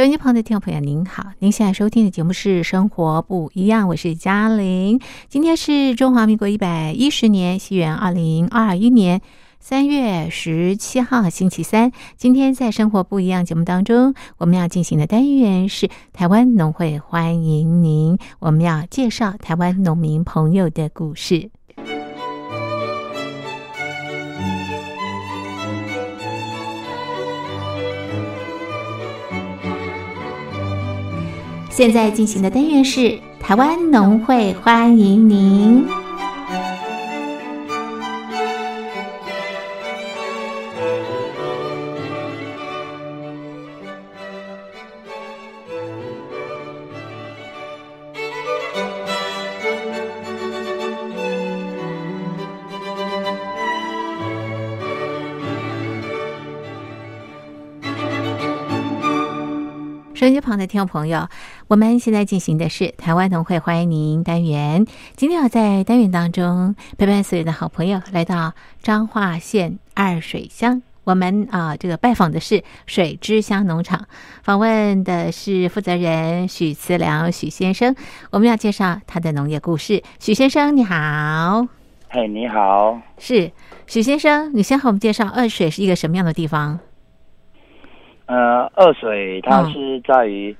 收音机旁的听众朋友，您好，您现在收听的节目是《生活不一样》，我是嘉玲。今天是中华民国一百一十年，西元二零二一年三月十七号，星期三。今天在《生活不一样》节目当中，我们要进行的单元是台湾农会欢迎您，我们要介绍台湾农民朋友的故事。现在进行的单元是台湾农会欢迎您。音机旁的听众朋友，我们现在进行的是台湾农会欢迎您单元。今天要在单元当中陪伴所有的好朋友来到彰化县二水乡，我们啊这个拜访的是水之乡农场，访问的是负责人许慈良许先生，我们要介绍他的农业故事。许先生你好，嘿，你好，是许先生，你先和我们介绍二水是一个什么样的地方？呃，二水它是在于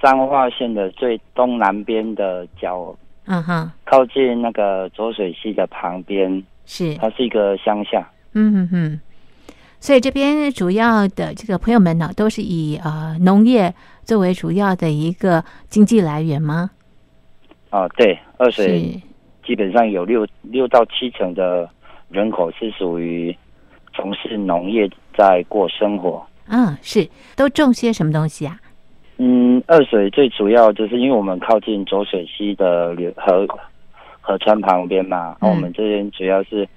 彰化县的最东南边的角，嗯哼，靠近那个浊水溪的旁边，是，它是一个乡下。嗯哼哼，所以这边主要的这个朋友们呢，都是以呃农业作为主要的一个经济来源吗？啊，对，二水，基本上有六六到七成的人口是属于从事农业在过生活。嗯，是，都种些什么东西啊？嗯，二水最主要就是因为我们靠近浊水溪的流河河川旁边嘛，那、嗯我们这边主要是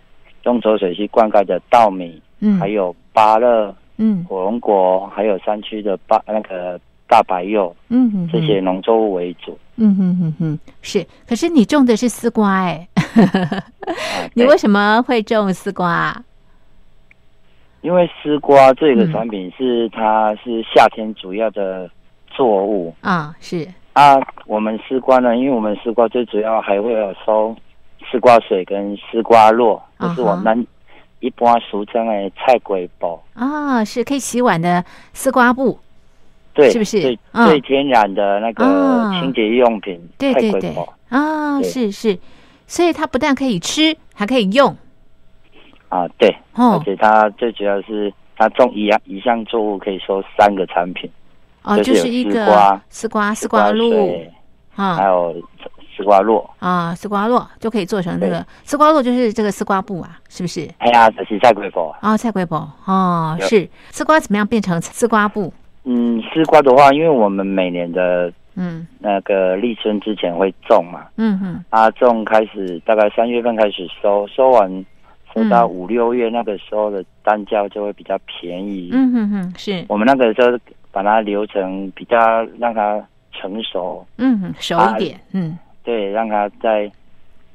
用浊水溪灌溉的稻米，嗯，还有芭乐、嗯火龙果，还有山区的芭那个大白柚嗯哼哼这些，农作物为主。嗯哼哼哼，是。可是你种的是丝瓜哎，啊你为什么会种丝瓜啊？因为丝瓜这个嗯。产品是、它是夏天主要的作物。啊，是，啊。我们丝瓜呢，因为我们丝瓜最主要还会有收丝瓜水跟丝瓜络，就是我们一般俗称的菜龟包。啊，是可以洗碗的丝瓜布，对，是不是？最、嗯。最天然的那个啊。清洁用品？对对对。啊，是是，所以它不但可以吃，还可以用啊，对，而哦且它最主要是它种一样一项作物可以收三个产品，哦，就是一个丝瓜丝瓜丝瓜露啊还啊有丝瓜络。啊，丝瓜络就可以做成那个丝瓜络，就是这个丝瓜布啊，是不是？哎呀，这是菜龟包。啊，菜龟宝哦，是丝瓜怎么样变成丝瓜布？嗯，丝瓜的话，因为我们每年的嗯那个立春之前会种嘛，嗯嗯啊，种开始大概三月份开始收，收完收到嗯。五六月那个时候的单价就会比较便宜。嗯哼哼，是。我们那个时候把它留成比较让它成熟，嗯哼熟啊一点，嗯。对，让它在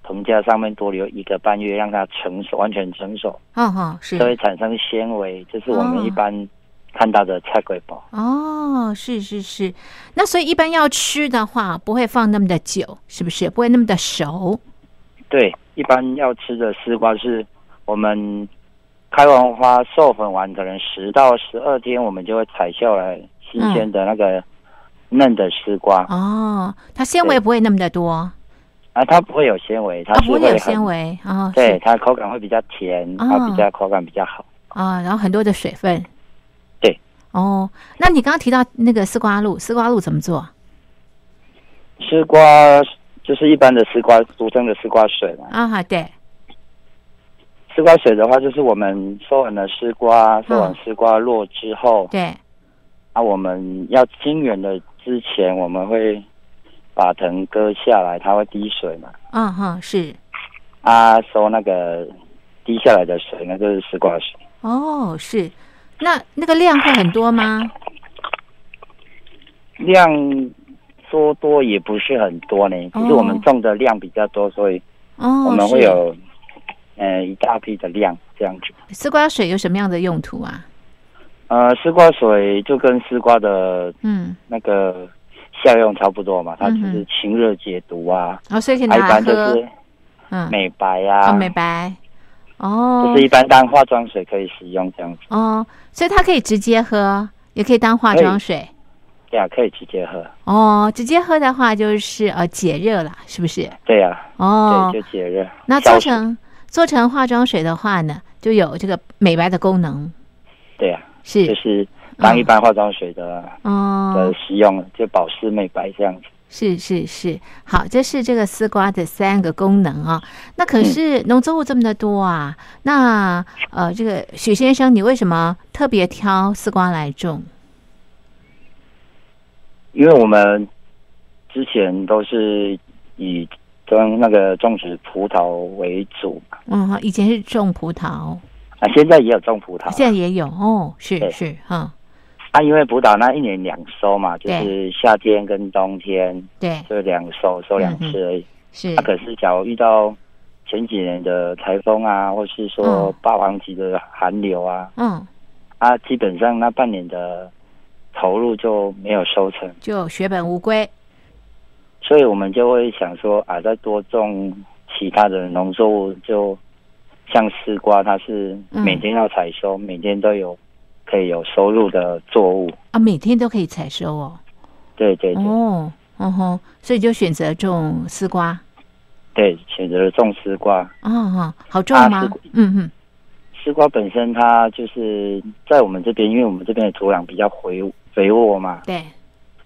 棚架上面多留一个半月，让它成熟，完全成熟，哦哦是。就会产生纤维，这是我哦们一般看到的菜龟包。哦是是是，那所以一般要吃的话，不会放那么的久，是不是？不会那么的熟。对，一般要吃的丝瓜是我们开完花授粉完，可能十到十二天，我们就会采下来新鲜的那个嫩的丝瓜、哦，它纤维不会那么的多，啊，它不会有纤维，它不会有纤，维哦，对，它口感会比较甜，哦。它比较口感比较好。啊，然后很多的水分，对，哦，那你刚刚提到那个丝瓜露，丝瓜露怎么做？丝瓜就是一般的丝瓜，俗称的丝瓜水嘛。啊哈，对，丝瓜水的话，就是我们收完了丝瓜，收完丝瓜落之后，对，啊，我们要清远的之前，我们会把藤割下来，它会滴水嘛。嗯哼，是，啊，收那个滴下来的水，那就是丝瓜水。哦，是，那那个量会很多吗？量说多也不是很多呢，只是我们种的量比较多，所以哦，我们会是有呃一大批的量这样子。丝瓜水有什么样的用途啊？呃，丝瓜水就跟丝瓜的嗯，那个效用差不多嘛，它就是清热解毒啊，哦，所以可以拿来般就喝，是嗯，美白啊，哦，美白，哦就是一般当化妆水可以使用这样子。哦，所以它可以直接喝，也可以当化妆水。对啊，可以直接喝。哦，直接喝的话就是呃解热了，是不是？对啊，哦，对，就解热。那消暑做成做成化妆水的话呢，就有这个美白的功能，对啊，是就是当一般化妆水的、哦的，使用，就保湿美白这样子。是是是，好，这是这个丝瓜的三个功能啊。那可是农作物这么的多啊，那呃，这个许先生，你为什么特别挑丝瓜来种？因为我们之前都是以跟那个种植葡萄为主嘛，嗯，以前是种葡萄，啊，现在也有种葡萄啊。现在也有哦，是是，哈，啊，因为葡萄那一年两收嘛，就是夏天跟冬天对，就两收，收两次而已。是。啊，可是假如遇到前几年的台风啊，或是说嗯。霸王级的寒流啊，嗯，啊，基本上那半年的投入就没有收成，就血本无归。所以我们就会想说啊，再多种其他的农作物，就像丝瓜，它是嗯每天要采收，每天都有可以有收入的作物。啊，每天都可以采收哦。对对对、哦，嗯哼，所以就选择种丝瓜。对，选择了种丝瓜。哦哦，好种吗？嗯嗯，丝瓜本身它就是在我们这边，因为我们这边的土壤比较肥肥沃嘛，对，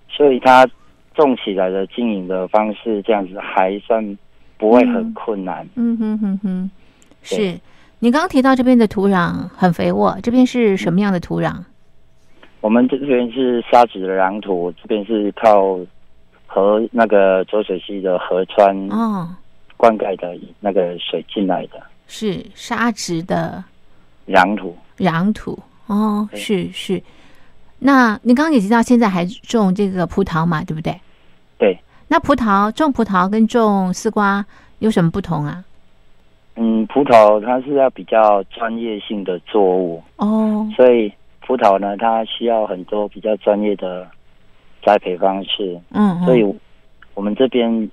所以它种起来的经营的方式这样子还算不会很困难。嗯哼哼哼，是。你刚刚提到这边的土壤很肥沃，这边是什么样的土壤？我们这边是沙质的壤土，这边是靠河那个浊水溪的河川哦，灌溉的那个水进来的是沙质的壤土。壤土。哦，对是是。那你刚刚也提到，现在还种这个葡萄嘛，对不对？对，那葡萄种葡萄跟种丝瓜有什么不同啊？嗯，葡萄它是要比较专业性的作物，哦，所以葡萄呢，它需要很多比较专业的栽培方式，嗯，所以嗯我们这边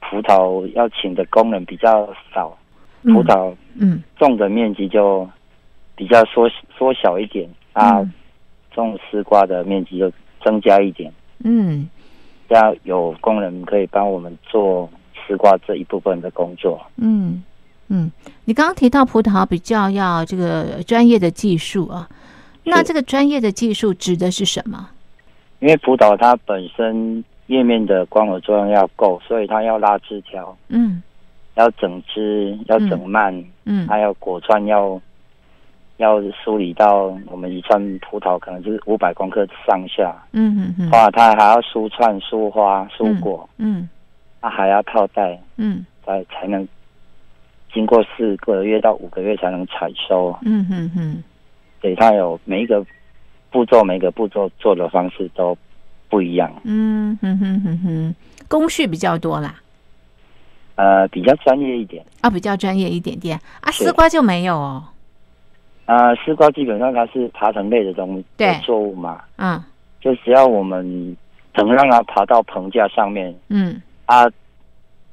葡萄要请的工人比较少，嗯。葡萄嗯。种的面积就比较缩缩小一点。啊，嗯种丝瓜的面积就增加一点，嗯。要有工人可以帮我们做丝瓜这一部分的工作。嗯嗯，你刚刚提到葡萄比较要这个专业的技术啊，那这个专业的技术指的是什么？因为葡萄它本身叶面的光合作用要够，所以它要拉枝条，嗯。要整枝，要整蔓，嗯。还有果串要要梳理到我们一串葡萄可能就是五百公克上下，嗯嗯嗯。哇，它还要梳串、梳花、梳果，嗯它还要套袋，嗯。才才能经过四个月到五个月才能采收。嗯嗯嗯。对，它有每一个步骤，每一个步骤做的方式都不一样，嗯哼哼哼哼，工序比较多啦，呃，比较专业一点。啊，比较专业一点点。啊，是。丝瓜就没有哦，呃，丝瓜基本上它是爬藤类的东对。作物嘛，嗯。就只要我们能让它爬到棚架上面，嗯。啊，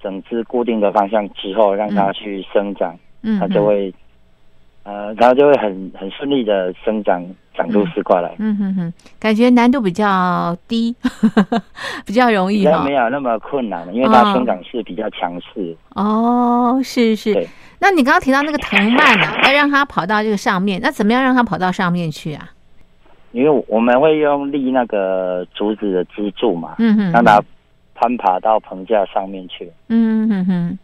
整只固定的方向之后，让它去生长，嗯，它就会，呃，然后就会很很顺利的生长长出丝瓜来，嗯哼哼，感觉难度比较低，比较容易哈比较没。有那么困难，因为它生长势比较强势。哦，是是。那你刚刚提到那个藤蔓啊，要让它跑到这个上面，那怎么样让它跑到上面去啊？因为我们会用立那个竹子的支柱嘛，嗯哼，让它攀爬到棚架上面去，嗯哼哼，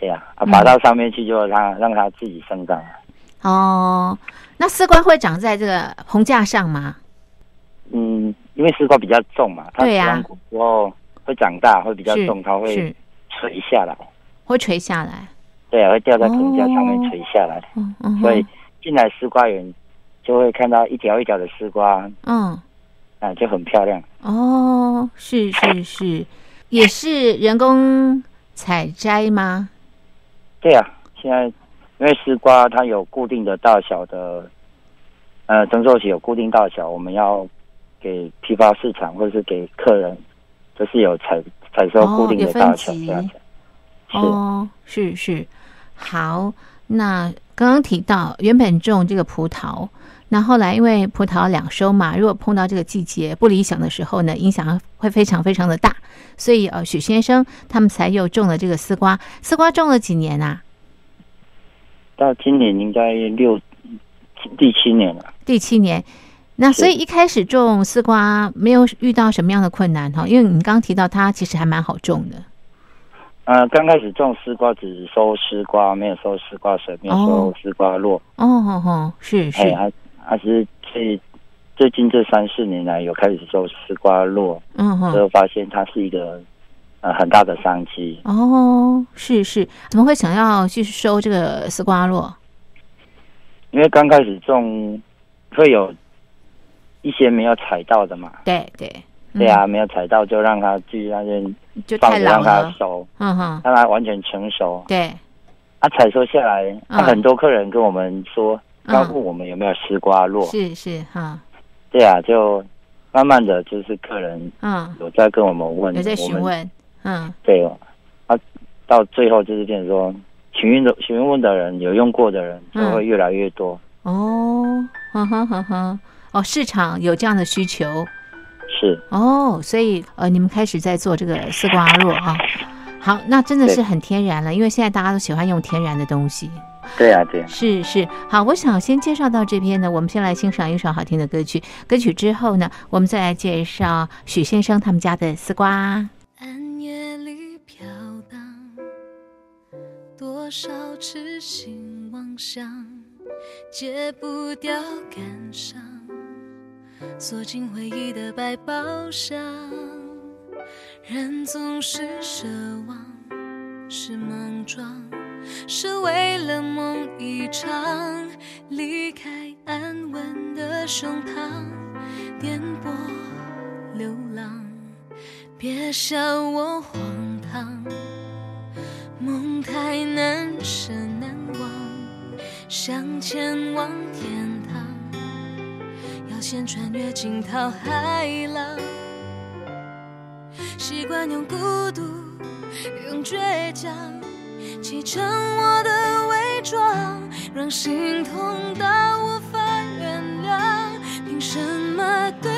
这样啊，爬到上面去就让让它自己生长。哦，那丝瓜会长在这个棚架上吗？嗯，因为丝瓜比较重嘛，它对呀吃完果之后会长大，会比较重，它会垂下来，会垂下来。对啊，会掉在棚架上哦面垂下来，嗯嗯，所以进来丝瓜园就会看到一条一条的丝瓜，嗯啊，就很漂亮。哦，是是是，也是人工采摘吗？对啊，现在因为丝瓜它有固定的大小的呃征收期有固定大小，我们要给批发市场或者是给客人，就是有采采收固定的大小哦，是是，好。那刚刚提到原本种这个葡萄，那后来因为葡萄两收嘛，如果碰到这个季节不理想的时候呢，影响会非常非常的大，所以呃，许先生他们才又种了这个丝瓜。丝瓜种了几年啊？到今年应该六第七年了。第七年。那所以一开始种丝瓜没有遇到什么样的困难哈？因为你刚刚提到它其实还蛮好种的。呃，刚开始种丝瓜只收丝瓜，没有收丝瓜水，没有收哦丝瓜落。哦哦哦，是是哎，还还是最最近这三四年来有开始收丝瓜落，嗯哼之后发现它是一个呃很大的商机。哦，是是，怎么会想要去收这个丝瓜络？因为刚开始种会有一些没有采到的嘛，对对，嗯对啊，没有采到就让它继续那边就太老放着让它了，熟，嗯哼，让它完全成熟。对，啊，采收下来，很多客人跟我们说，告诉我们有没有丝瓜络。是是哈，对啊，就慢慢的就是客人嗯，有在跟我们问，有在询问，嗯对，啊，到最后就是变成说，询问的询问的人有用过的人就嗯会越来越多。哦，哼哼哼哼，哦，市场有这样的需求是，哦，所以呃，你们开始在做这个丝瓜络啊。好，那真的是很天然了，因为现在大家都喜欢用天然的东西。对啊，对啊。是是，好，我想先介绍到这边呢，我们先来欣赏一首好听的歌曲。歌曲之后呢，我们再来介绍许先生他们家的丝瓜。多少痴心妄想，戒不掉感伤，锁进回忆的百宝箱。人总是奢望，是莽撞，是为了梦一场，离开安稳的胸膛，颠簸流浪。别笑我荒唐，梦太难舍难忘，想前往天堂，要先穿越惊涛骇浪。习惯用孤独，用倔强，砌成我的伪装，让心痛到无法原谅。凭什么对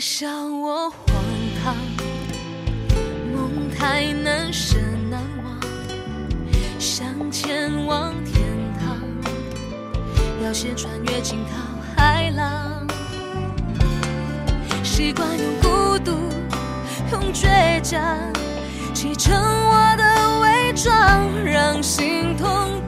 笑我荒唐，梦太难舍难忘，想前往天堂，要先穿越惊涛骇浪。习惯用孤独，用倔强，砌成我的伪装，让心痛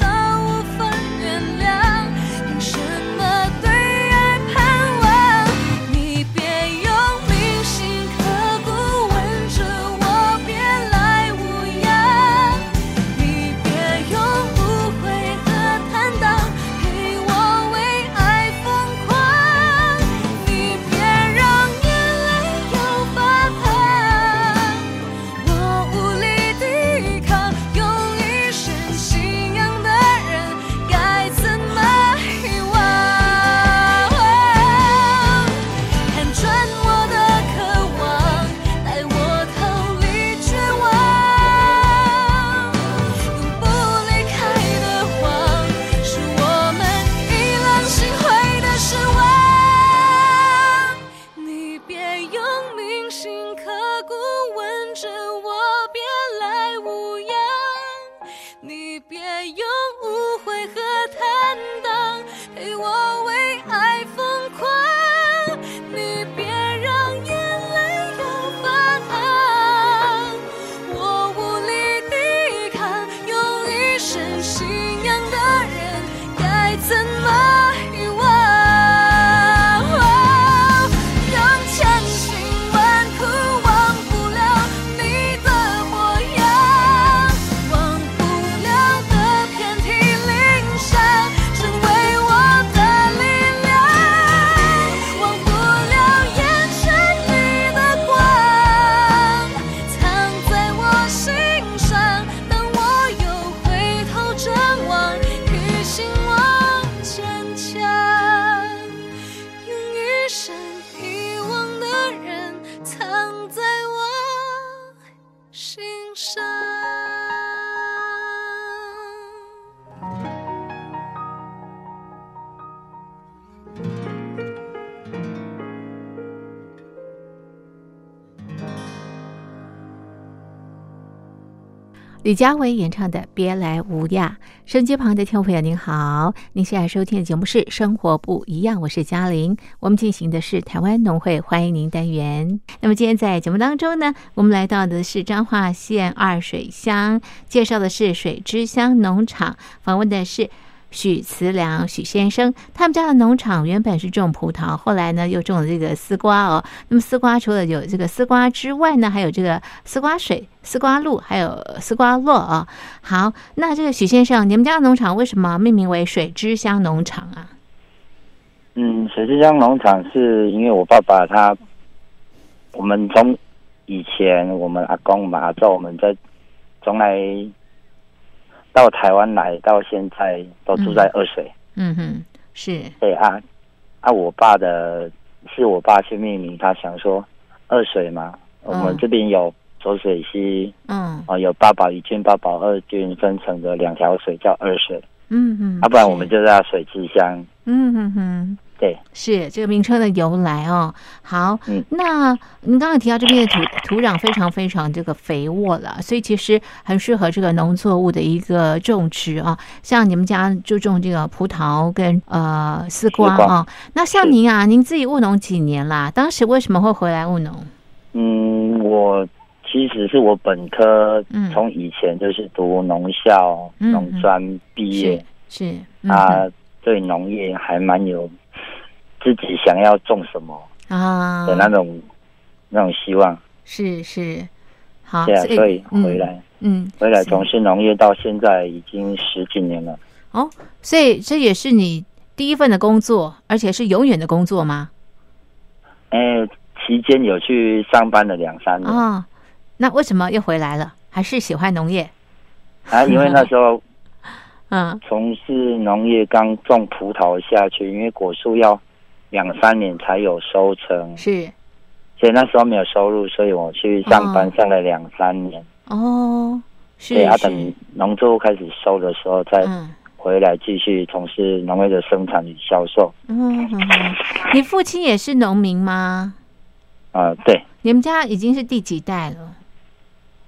李佳薇演唱的《别来无恙》，手机旁的听众朋友您好，您现在收听的节目是《生活不一样》，我是嘉玲。我们进行的是台湾农会欢迎您单元。那么今天在节目当中呢，我们来到的是彰化县二水乡，介绍的是水之乡农场，访问的是。许慈良许先生，他们家的农场原本是种葡萄，后来呢又种了这个丝瓜哦。那么丝瓜除了有这个丝瓜之外呢，还有这个丝瓜水、丝瓜露，还有丝瓜络啊。好，那这个许先生，你们家的农场为什么命名为水之乡农场啊？嗯，水之乡农场是因为我爸爸他，我们从以前我们阿公嘛阿祖我们在从来到台湾来到现在都住在二水。嗯哼，是对啊，啊，我爸的是我爸去命名，他想说二水嘛，我们这边有浊水溪，嗯啊，有八宝一郡、八宝二郡分成的两条水叫二水，嗯哼，要、不然我们就叫水之乡。嗯哼哼。对，是这个名称的由来哦。好，嗯那您刚刚提到这边的土土壤非常非常这个肥沃了，所以其实很适合这个农作物的一个种植啊。像你们家就种这个葡萄跟呃丝瓜啊。那像您啊，您自己务农几年啦？当时为什么会回来务农？嗯，我其实是我本科嗯从以前就是读农校、嗯农专毕业是是嗯啊，对农业还蛮有自己想要种什么啊的那种、那种希望。是是好，对啊，所以回来、嗯回来从事农业到现在已经十几年了。哦，所以这也是你第一份的工作，而且是永远的工作吗？哎，期间有去上班了两三年哦，那为什么又回来了？还是喜欢农业？啊，因为那时候 嗯从事农业刚种葡萄下去，因为果树要两三年才有收成，是所以那时候没有收入，所以我去上班哦上了两三年。哦，是对，啊，是等农作物开始收的时候，再嗯回来继续从事农业的生产与销售。嗯你父亲也是农民吗？啊、对，你们家已经是第几代了？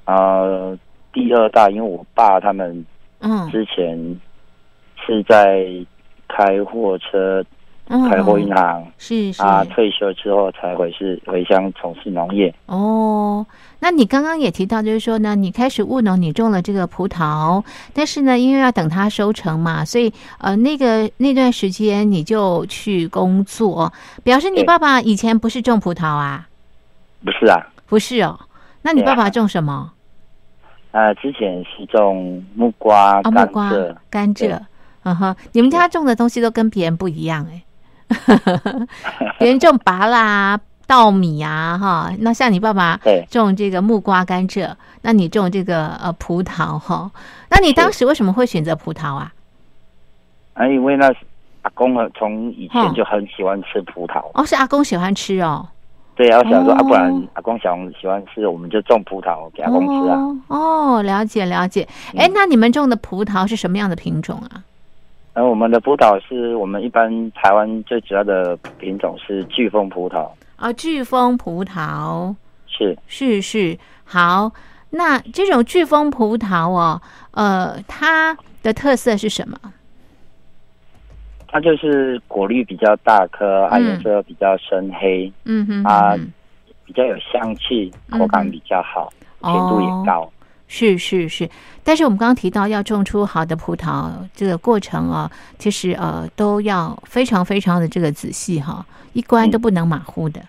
呃，第二代，因为我爸他们嗯，之前是在开货车、嗯开户银行。是是啊，退休之后才回是回乡从事农业。哦，那你刚刚也提到，就是说呢，你开始务农，你种了这个葡萄，但是呢，因为要等它收成嘛，所以呃，那个那段时间你就去工作，表示你爸爸以前不是种葡萄啊？不是啊，不是哦，那你爸爸种什么？啊，之前是种木瓜、啊，木甘瓜蔗，、甘蔗对，嗯哼，你们家种的东西都跟别人不一样哎，别人种拔啦、稻米啊，哈，那像你爸爸对种这个木瓜、甘蔗，那你种这个呃葡萄哈，那你当时为什么会选择葡萄啊？啊，因为那是阿公很从以哦前就很喜欢吃葡萄，哦，是阿公喜欢吃哦，对，啊，我想说、哦啊，不然阿公想喜欢吃，我们就种葡萄给阿公吃啊。哦，哦，了解了解，哎，那你们种的葡萄是什么样的品种啊？然后我们的葡萄是我们一般台湾最主要的品种是巨峰葡萄，啊，巨峰葡萄，是是是，好。那这种巨峰葡萄哦，呃，它的特色是什么？它就是果绿比较大颗，啊，嗯颜色比较深黑，嗯哼啊嗯比较有香气，嗯口感比较好，甜度也高。是是是，但是我们刚刚提到要种出好的葡萄，这个过程啊，其实呃都要非常非常的这个仔细哈，一关都不能马虎的。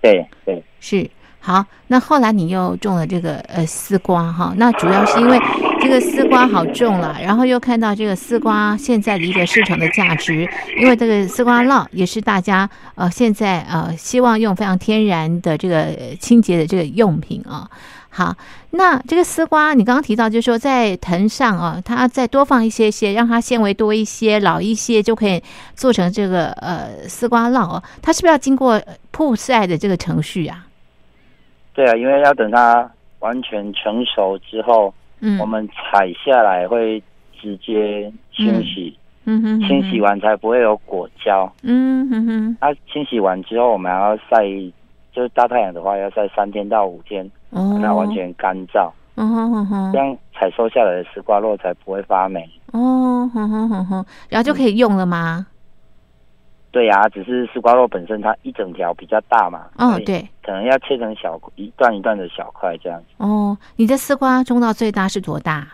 对对，是好，那后来你又种了这个呃丝瓜哈，那主要是因为这个丝瓜好种了，然后又看到这个丝瓜现在的一个市场的价值，因为这个丝瓜酪也是大家呃现在呃希望用非常天然的这个呃清洁的这个用品啊。好，那这个丝瓜你刚刚提到，就是说在藤上啊，它再多放一些些，让它纤维多一些、老一些，就可以做成这个呃丝瓜烙哦。它是不是要经过呃曝晒的这个程序啊？对啊，因为要等它完全成熟之后，嗯，我们采下来会直接清洗，嗯哼，清洗完才不会有果胶。嗯哼哼，它清洗完之后，我们还要晒，就是大太阳的话要晒三天到五天，哦那，完全干燥，嗯哼哼哼这，样采收下来的丝瓜肉才不会发霉。哦，哼哼哼哼，然后就可以用了吗？对呀、只是丝瓜肉本身它一整条比较大嘛，嗯，哦对，可能要切成小一段一段的小块这样子。哦，你的丝瓜种到最大是多大？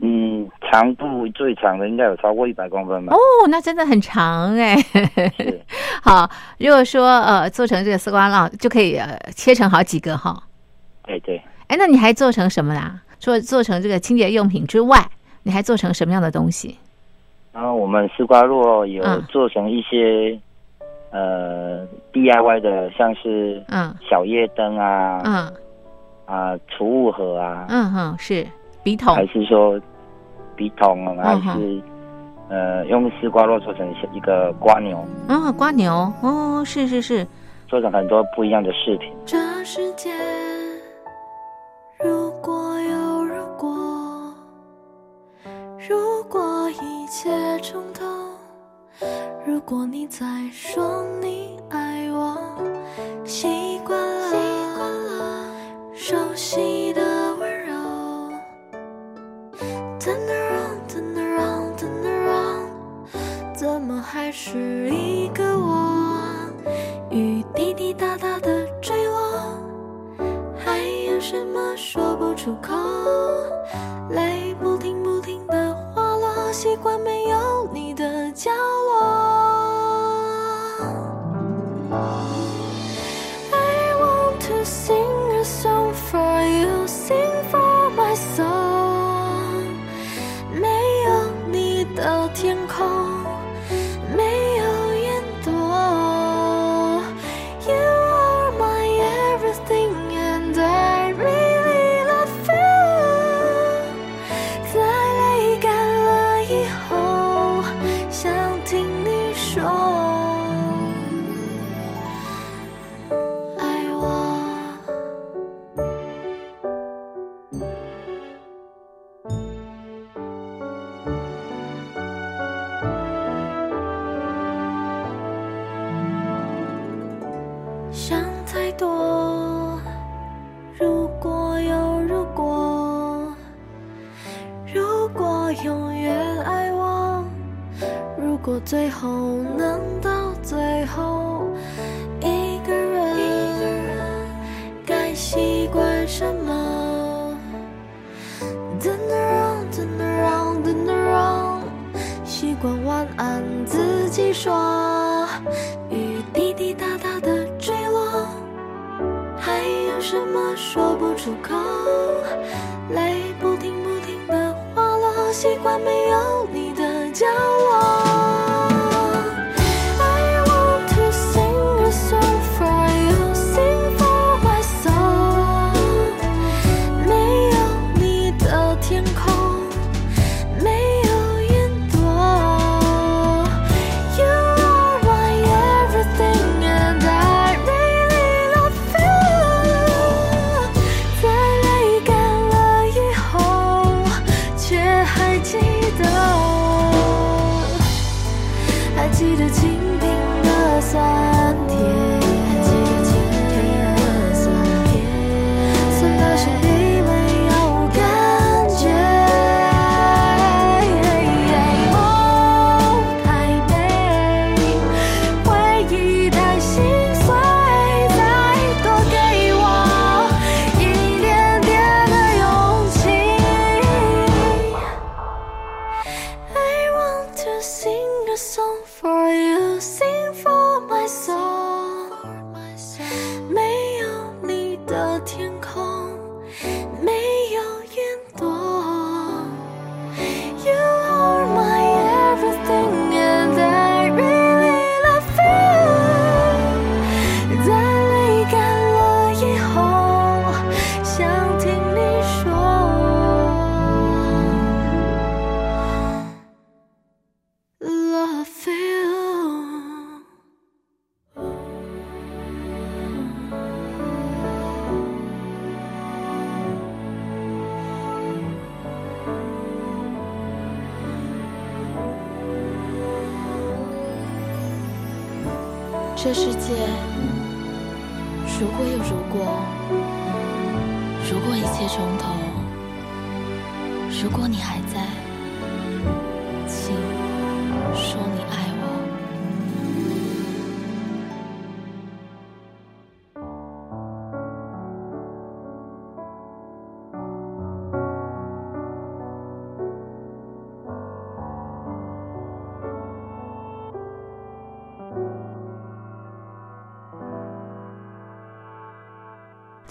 嗯，长度最长的应该有超过一百公分吧？哦，那真的很长哎。是，好，如果说呃做成这个丝瓜酪，就可以呃切成好几个哈。对对。哎，那你还做成什么啦？除了做成这个清洁用品之外，你还做成什么样的东西？然后我们丝瓜络有嗯。做成一些、呃 DIY 的，像是嗯。小夜灯啊，嗯。啊储物盒啊，嗯哼，是。笔筒。还是说笔筒，啊还是、呃用丝瓜络做成一个瓜牛，哦，瓜牛。哦，是是是，做成很多不一样的饰品。这世界切重头，如果你再说你爱我，习惯了习惯了熟悉的温柔，turn around turn around turn around，怎么还是一个我？雨滴滴答答的坠落，还有什么说不出口？泪习惯没有你的角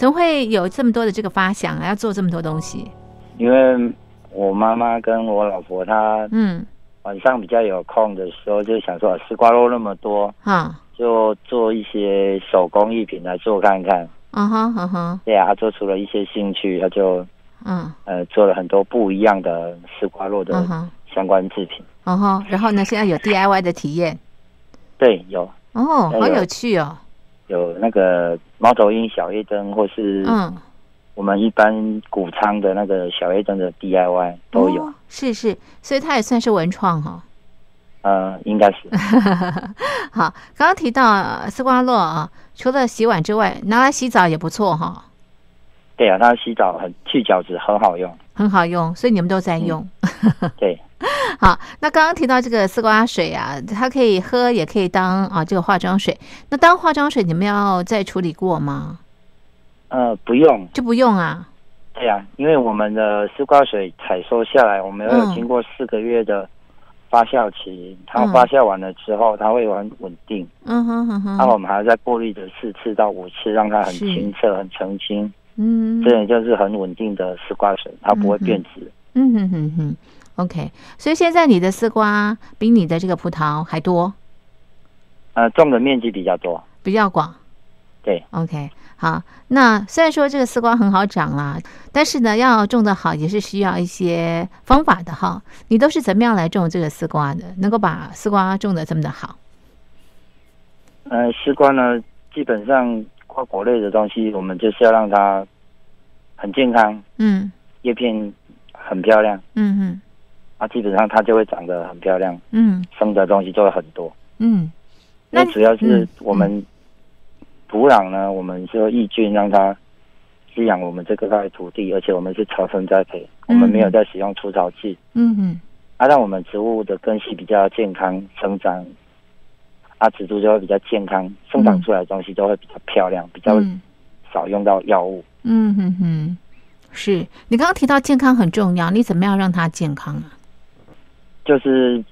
怎么会有这么多的这个发想啊？要做这么多东西？因为我妈妈跟我老婆她嗯，晚上比较有空的时候，就想说丝瓜肉那么多，哈，就做一些手工艺品来做看看。啊哈，啊哈，对啊，她做出了一些兴趣，她就嗯，呃做了很多不一样的丝瓜肉的嗯哼，相关制品。哦哈，然后呢，现在有 DIY 的体验，对，有哦，好有有趣哦，有那个猫头鹰小夜灯，或是嗯，我们一般谷仓的那个小夜灯的 DIY 都有。哦是是，所以它也算是文创哈、呃，应该是。好，刚刚提到呃丝瓜络啊，除了洗碗之外，拿来洗澡也不错哈、对啊，它洗澡很去角质很好用。很好用，所以你们都在用。对，好，那刚刚提到这个丝瓜水啊，它可以喝，也可以当啊这个化妆水。那当化妆水，你们要再处理过吗？呃，不用。就不用啊。对啊，因为我们的丝瓜水采收下来，我们要有嗯经过四个月的发酵期，它嗯发酵完了之后，它会很稳定。嗯哼哼哼。然后我们还要再过滤的四次到五次，让它很清澈、很澄清。嗯，这也就是很稳定的丝瓜水，它不会变质。嗯哼哼哼，OK。所以现在你的丝瓜比你的这个葡萄还多，呃，种的面积比较多。比较广。对，OK。好，那虽然说这个丝瓜很好长啦，但是呢，要种的好也是需要一些方法的哈。你都是怎么样来种这个丝瓜的？能够把丝瓜种的这么的好？呃，丝瓜呢，基本上瓜果类的东西，我们就是要让它很健康，嗯叶片很漂亮，嗯嗯啊，基本上它就会长得很漂亮，嗯生的东西就会很多。嗯。那那主要是嗯我们土壤呢，我们是抑菌让它滋养我们这个块土地，而且我们是草生栽培，我们没有在使用除草剂，嗯嗯啊，让我们植物的根系比较健康生长，啊，植株就会比较健康，生长出来的东西就会比较漂亮，比较嗯少用到药物。嗯哼哼，是你刚刚提到健康很重要，你怎么样让它健康啊？就是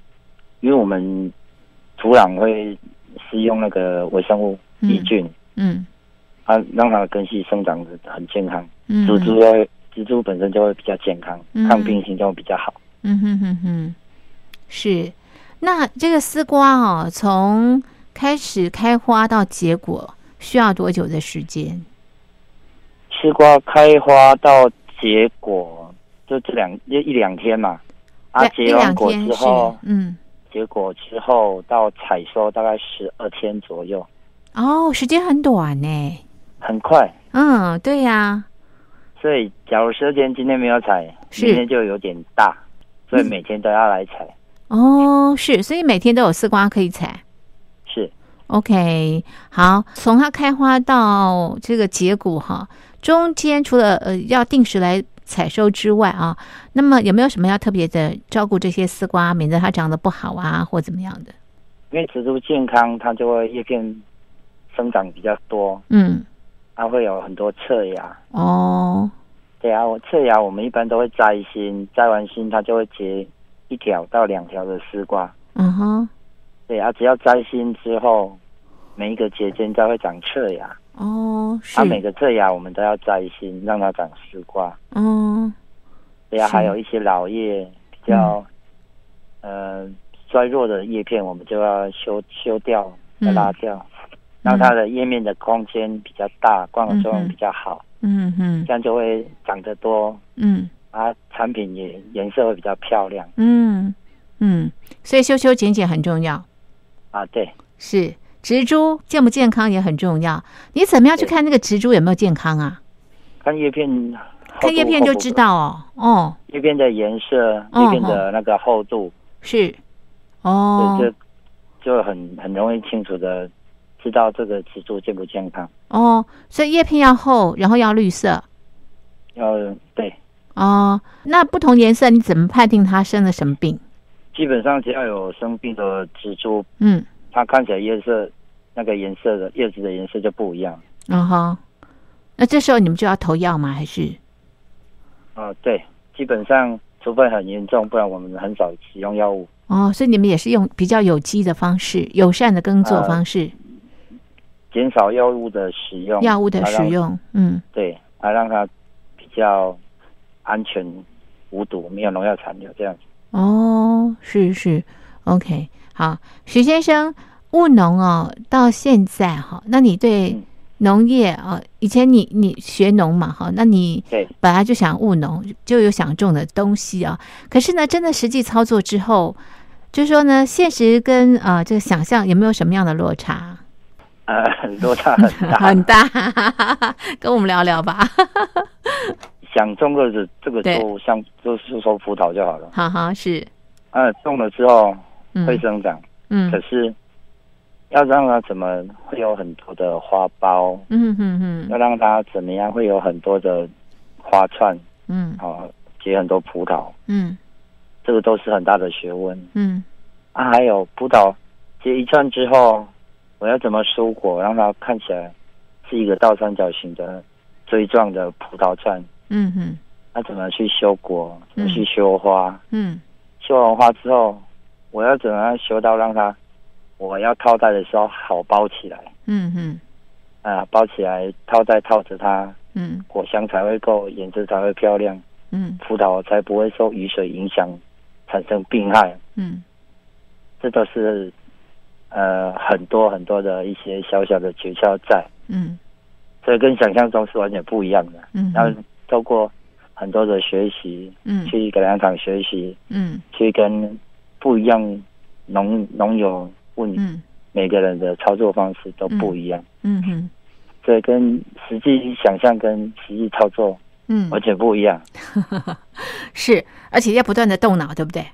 因为我们土壤会施用那个微生物抑菌，嗯它，让它的根系生长的很健康，嗯植株会植株本身就会比较健康，嗯抗病性就会比较好。嗯哼哼哼，是。那这个丝瓜哦，从开始开花到结果需要多久的时间？丝瓜开花到结果就这两一一两天嘛，啊，结完果之后，嗯，结果之后到采收大概十二天左右，哦，时间很短呢。很快。嗯，对呀、所以假如十二天今天没有采，是明天就有点大，所以每天都要来采。哦，是，所以每天都有丝瓜可以采。是 OK，好，从它开花到这个结果哈，中间除了呃要定时来采收之外啊，那么有没有什么要特别的照顾这些丝瓜，免得它长得不好啊，或怎么样的？因为植株健康，它就会叶片生长比较多，嗯，它会有很多侧芽。哦，对啊，我侧芽我们一般都会摘心，摘完心它就会结一条到两条的丝瓜。嗯哼，对啊，只要摘心之后，每一个节间再会长侧芽。哦，是。它、，每个侧芽我们都要摘心，让它长丝瓜。哦，对呀，是还有一些老叶比较、呃衰弱的叶片，我们就要修修掉，嗯。要拉掉，让它的叶面的空间比较大，光合作用比较好，嗯嗯这样就会长得多，嗯。啊，产品也颜色会比较漂亮。嗯嗯，所以修修剪剪很重要。啊。对，是植株健不健康也很重要。你怎么样去看那个植株有没有健康啊？看叶片，看叶片就知道哦。哦，叶片的颜色，哦叶片的那个厚度，是哦对，就就很很容易清楚的知道这个植株健不健康。哦，所以叶片要厚，然后要绿色要对，哦。那不同颜色你怎么判定它生了什么病？基本上只要有生病的植株，嗯，它看起来叶色那个颜色的叶子的颜色就不一样。嗯哼那这时候你们就要投药吗？还是啊、对，基本上除非很严重，不然我们很少使用药物。哦？所以你们也是用比较有机的方式、友善的耕作呃方式，减少药物的使用，药物的使用。嗯对，来，让它比较安全无毒，没有农药残留这样子。哦，是是，OK，好，徐先生，务农哦，到现在哈，那你对嗯农业啊、以前你你学农嘛哈，那你对，本来就想务农，就有想种的东西啊，可是呢，真的实际操作之后，就是说呢，现实跟呃这个想象有没有什么样的落差？呃，落差很大。很大，跟我们聊聊吧。想种个子，这个就像就是说葡萄就好了。好好是，呃，种了之后嗯会生长，嗯。可是要让它怎么会有很多的花苞，嗯嗯嗯要让它怎么样会有很多的花串，嗯。啊，结很多葡萄，嗯。这个都是很大的学问。嗯。啊，还有葡萄结一串之后，我要怎么收果，让它看起来是一个倒三角形的锥状的葡萄串？嗯嗯那怎么去修果？怎么嗯。去修花？嗯。修完花之后，我要怎么样修到让它我要套袋的时候好包起来？嗯嗯。啊，包起来套袋套着它，嗯。果香才会够，颜色才会漂亮，嗯。葡萄才不会受雨水影响产生病害。嗯。这都是呃很多很多的一些小小的诀窍在，嗯。所以跟想象中是完全不一样的。嗯。然后透过很多的学习，嗯。去改良场学习，嗯。去跟不一样农农友问嗯。每个人的操作方式都不一样，嗯嗯。所以跟实际想象跟实际操作嗯。完全不一样。是，而且要不断的动脑，对不对？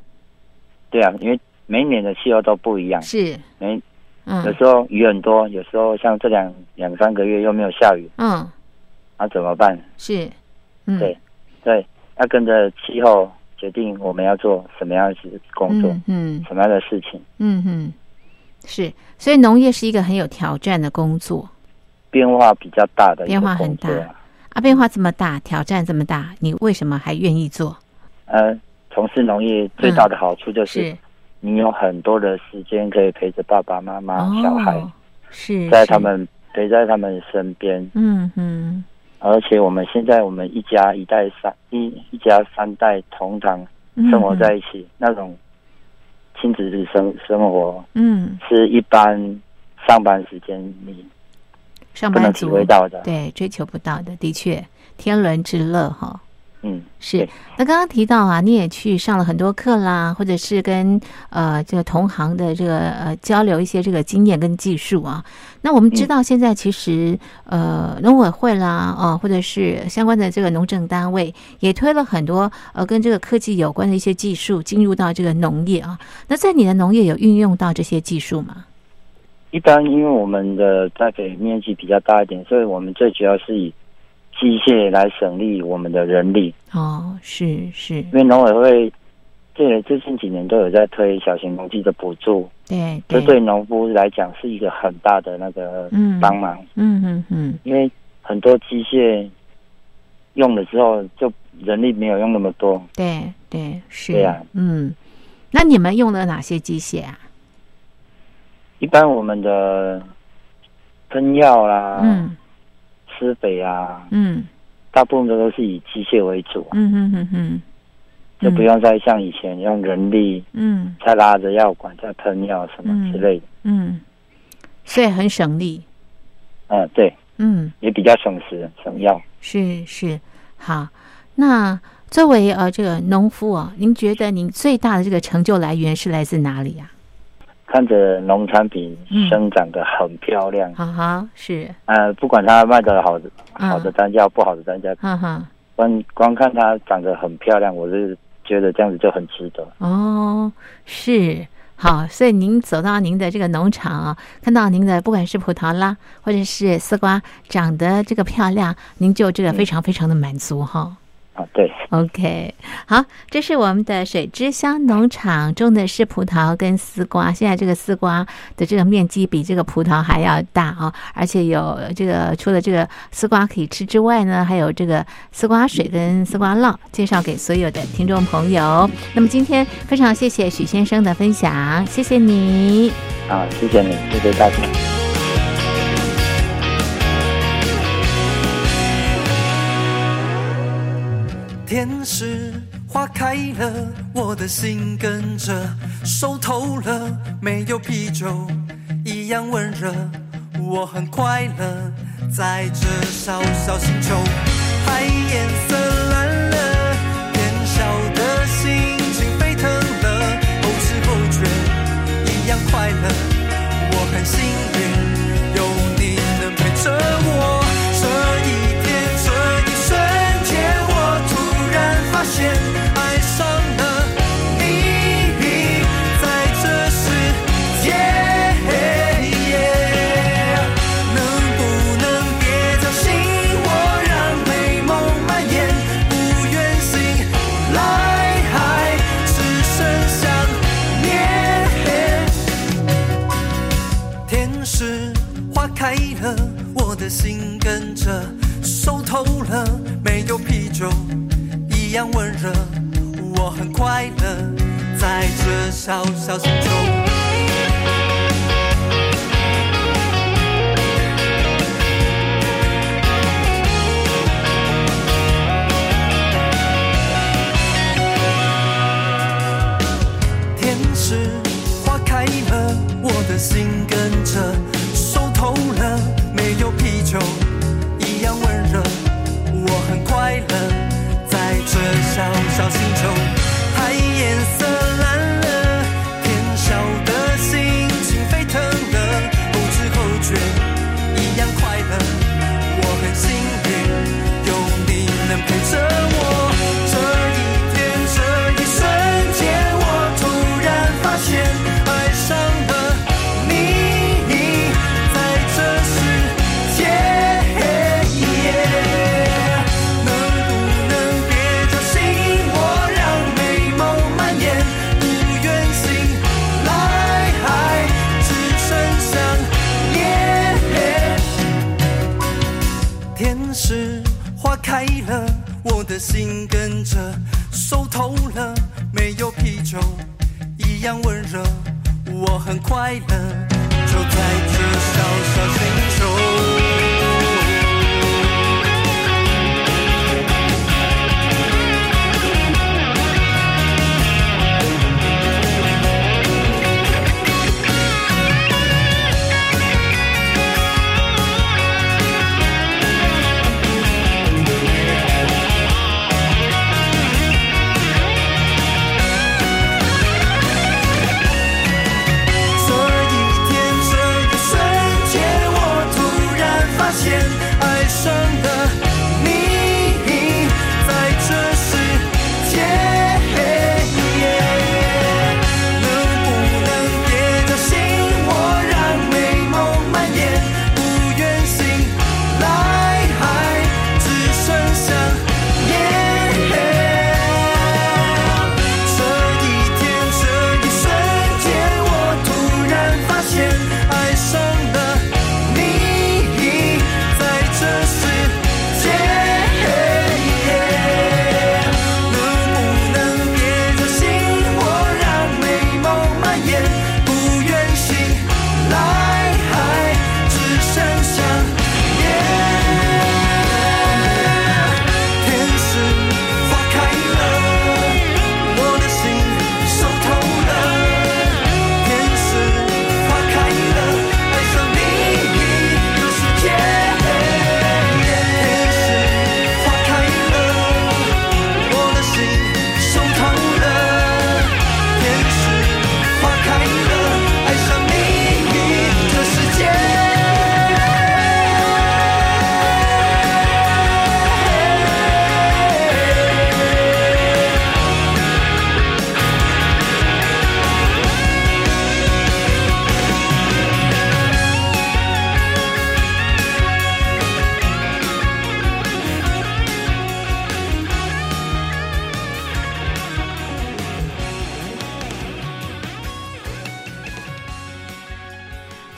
对啊，因为每年的气候都不一样，是，每有嗯时候雨很多，有时候像这两两三个月又没有下雨，嗯。那、怎么办？是，嗯。对对，要跟着气候决定我们要做什么样的工作，嗯嗯。什么样的事情，嗯嗯，是，所以农业是一个很有挑战的工作。变化比较大的变化很大。啊。啊，变化这么大，挑战这么大，你为什么还愿意做？呃，从事农业最大的好处就是是。你有很多的时间可以陪着爸爸妈妈、小孩，是在他们陪在他们身边，嗯嗯而且我们现在我们一家一代三一一家三代同堂嗯生活在一起，那种亲子的生生活嗯是一般上班时间你上班体族会到的。对追求不到的，的确天伦之乐哈。嗯，是，那刚刚提到啊，你也去上了很多课啦，或者是跟呃这个同行的这个呃交流一些这个经验跟技术啊。那我们知道现在其实、呃农委会啦，呃或者是相关的这个农政单位也推了很多呃跟这个科技有关的一些技术进入到这个农业啊。那在你的农业有运用到这些技术吗？一般因为我们的栽培面积比较大一点，所以我们最主要是以机械来省力我们的人力。哦，是是因，为农委会这最近几年都有在推小型农机的补助，对对，这对农夫来讲是一个很大的那个嗯帮忙。嗯嗯嗯，因为很多机械用了之后，就人力没有用那么多。对对是，对啊嗯，那你们用了哪些机械啊？一般我们的喷药啦，嗯施肥啊，嗯。大部分都是以机械为主，嗯嗯嗯嗯，就不用再像以前用人力嗯。再拉着药管再喷药什么之类的。嗯，所以很省力。嗯，对，嗯，也比较省时省药。是是，好。那作为呃这个农夫啊，您觉得您最大的这个成就来源是来自哪里呀、看着农产品嗯生长得很漂亮，哈哈，是，呃，不管它卖的好的嗯好的单价不好的单价，哈哈。光光看它长得很漂亮，我是觉得这样子就很值得。哦，是好，所以您走到您的这个农场啊，看到您的不管是葡萄啦，或者是丝瓜长得这个漂亮，您就这个非常非常的满足哈。啊，对，OK，好，这是我们的水之乡农场种的是葡萄跟丝瓜。现在这个丝瓜的这个面积比这个葡萄还要大哦，而且有这个除了这个丝瓜可以吃之外呢，还有这个丝瓜水跟丝瓜酪，介绍给所有的听众朋友。那么今天非常谢谢许先生的分享，谢谢你。啊，谢谢你，谢谢大家。天使花开了，我的心跟着熟透了，没有啤酒一样温热，我很快乐，在这小小星球，海颜色蓝了，年少的心情沸腾了，后知后觉一样快乐，我很幸运。caution 很快乐，在这小小星球。sun. That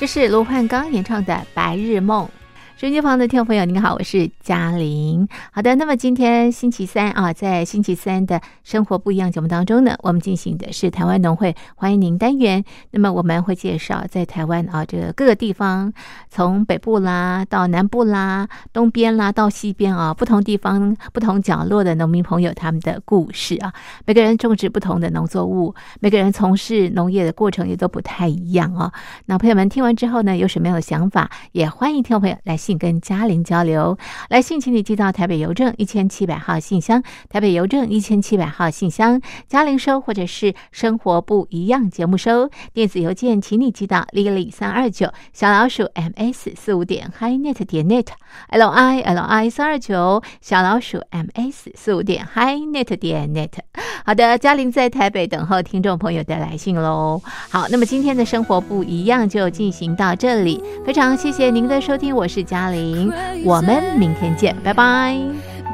这是卢汉刚演唱的《白日梦》。收音机旁的听众朋友，您好，我是嘉玲。好的，那么今天星期三啊，在星期三的生活不一样节目当中呢，我们进行的是台湾农会欢迎您单元。那么我们会介绍在台湾啊，这个各个地方，从北部啦到南部啦，东边啦到西边啊，不同地方、不同角落的农民朋友他们的故事啊。每个人种植不同的农作物，每个人从事农业的过程也都不太一样啊。那朋友们听完之后呢，有什么样的想法，也欢迎听众朋友来。跟嘉玲交流，来信请你寄到台北邮政一千七百号信箱，台北邮政一千七百号信箱，嘉玲收或者是生活不一样节目收。电子邮件请你寄到 lily 三二九小老鼠 ms 四五点 highnet 点 net l i l i 三二九小老鼠 ms 四五点 highnet 点 net。好的，嘉玲在台北等候听众朋友的来信喽。好，那么今天的生活不一样就进行到这里，非常谢谢您的收听，我是嘉玲，我们明天见，拜拜。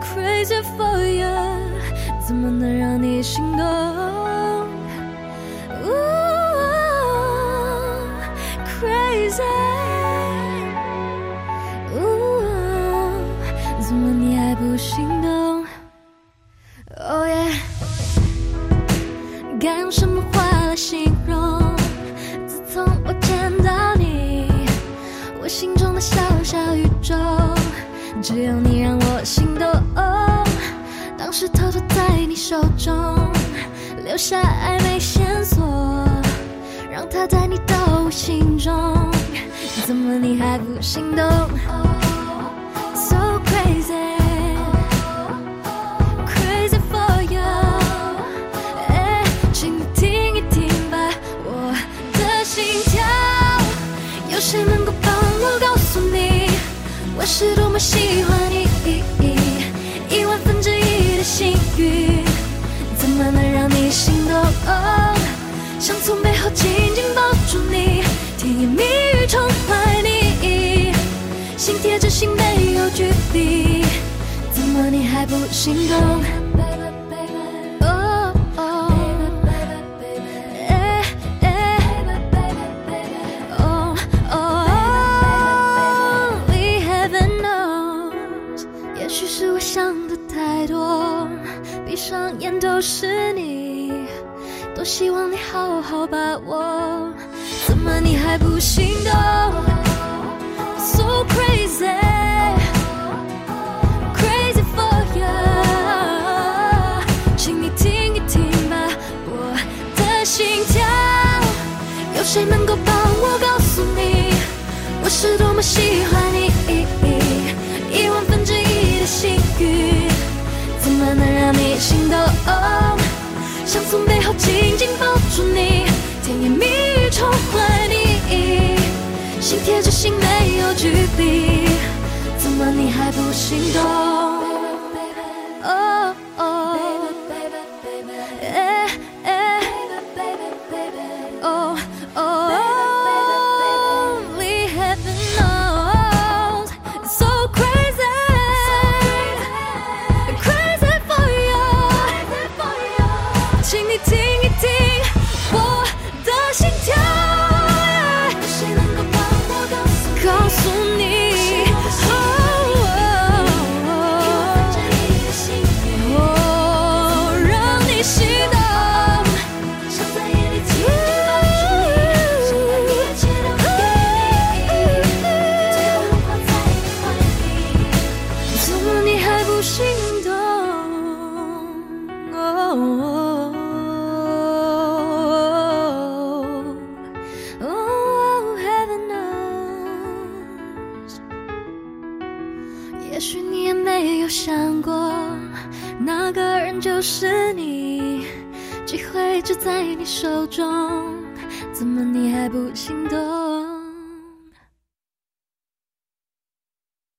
Crazy for you，怎么能让你心动？Crazy，怎么你还不心动？Oh yeah，该用什么话来形容？自从我见到你，我心中的小小宇宙，只有你让我心动。当时偷偷在你手中留下暧昧线索，让它带你到我心中。怎么你还不心动是多么喜欢你？一万分之一的幸运，怎么能让你心动？想从背后紧紧抱住你，甜言蜜语宠坏你，心贴着心没有距离，怎么你还不心动？都是你，多希望你好好把握，怎么你还不心动？So crazy。Crazy for you，请你听一听吧，我的心跳。有谁能够帮我告诉你，我是多么喜欢你？怎么能让你心动？想从背后紧紧抱住你，甜言蜜语宠坏你，心贴着心没有距离。怎么你还不心动？